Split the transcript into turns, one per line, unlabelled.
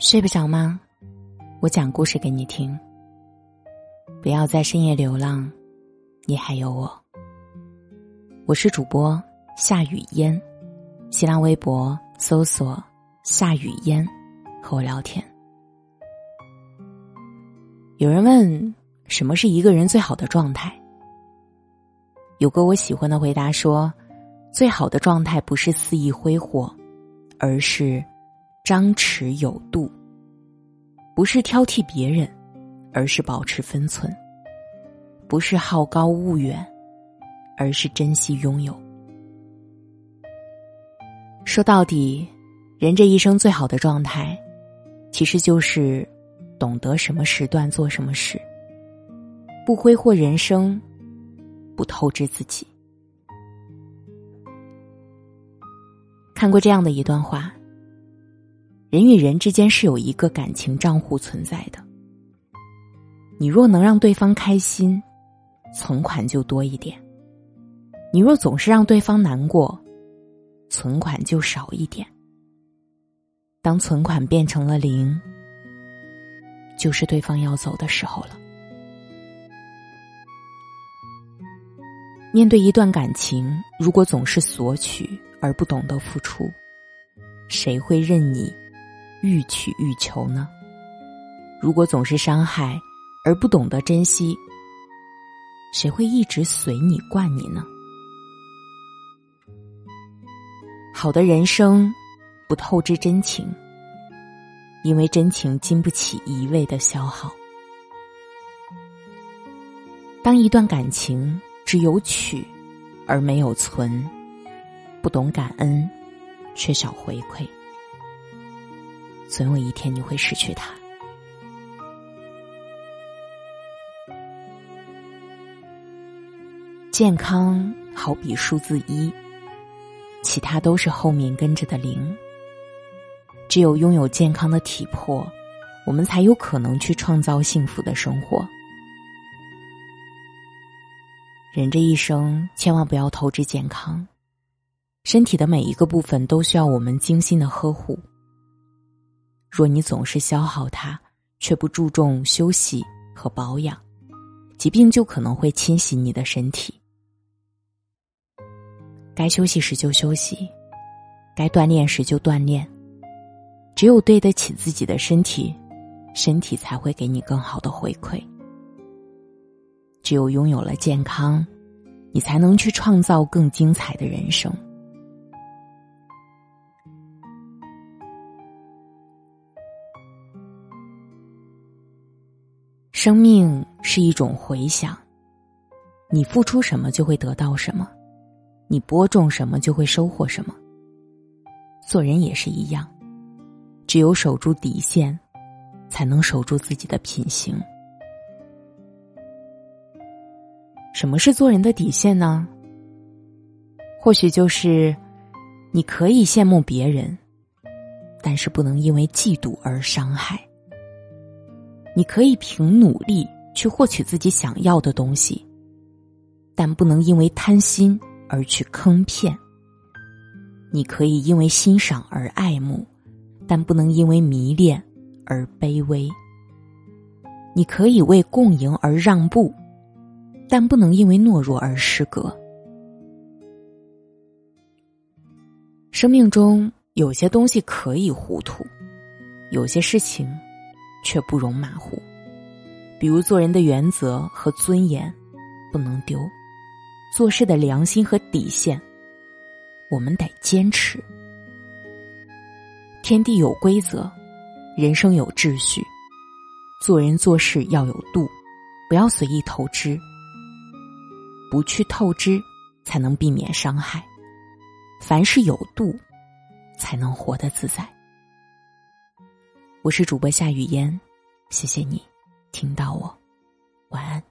睡不着吗？我讲故事给你听。不要在深夜流浪，你还有我。我是主播夏雨嫣，新浪微博搜索夏雨嫣，和我聊天。有人问，什么是一个人最好的状态？有个我喜欢的回答说，最好的状态不是肆意挥霍，而是。张弛有度，不是挑剔别人，而是保持分寸；不是好高骛远，而是珍惜拥有。说到底，人这一生最好的状态，其实就是懂得什么时段做什么事，不挥霍人生，不透支自己。看过这样的一段话。人与人之间是有一个感情账户存在的。你若能让对方开心，存款就多一点；你若总是让对方难过，存款就少一点。当存款变成了零，就是对方要走的时候了。面对一段感情，如果总是索取而不懂得付出，谁会认你？欲取欲求呢？如果总是伤害而不懂得珍惜，谁会一直随你惯你呢？好的人生不透支真情，因为真情经不起一味的消耗。当一段感情只有取而没有存，不懂感恩，缺少回馈。总有一天你会失去它。健康好比数字一，其他都是后面跟着的零。只有拥有健康的体魄，我们才有可能去创造幸福的生活。人这一生，千万不要透支健康，身体的每一个部分都需要我们精心的呵护。若你总是消耗它，却不注重休息和保养，疾病就可能会侵袭你的身体。该休息时就休息，该锻炼时就锻炼。只有对得起自己的身体，身体才会给你更好的回馈。只有拥有了健康，你才能去创造更精彩的人生。生命是一种回响，你付出什么就会得到什么，你播种什么就会收获什么。做人也是一样，只有守住底线，才能守住自己的品行。什么是做人的底线呢？或许就是，你可以羡慕别人，但是不能因为嫉妒而伤害。你可以凭努力去获取自己想要的东西，但不能因为贪心而去坑骗。你可以因为欣赏而爱慕，但不能因为迷恋而卑微。你可以为共赢而让步，但不能因为懦弱而失格。生命中有些东西可以糊涂，有些事情。却不容马虎，比如做人的原则和尊严不能丢，做事的良心和底线，我们得坚持。天地有规则，人生有秩序，做人做事要有度，不要随意透支，不去透支，才能避免伤害。凡事有度，才能活得自在。我是主播夏雨嫣，谢谢你听到我，晚安。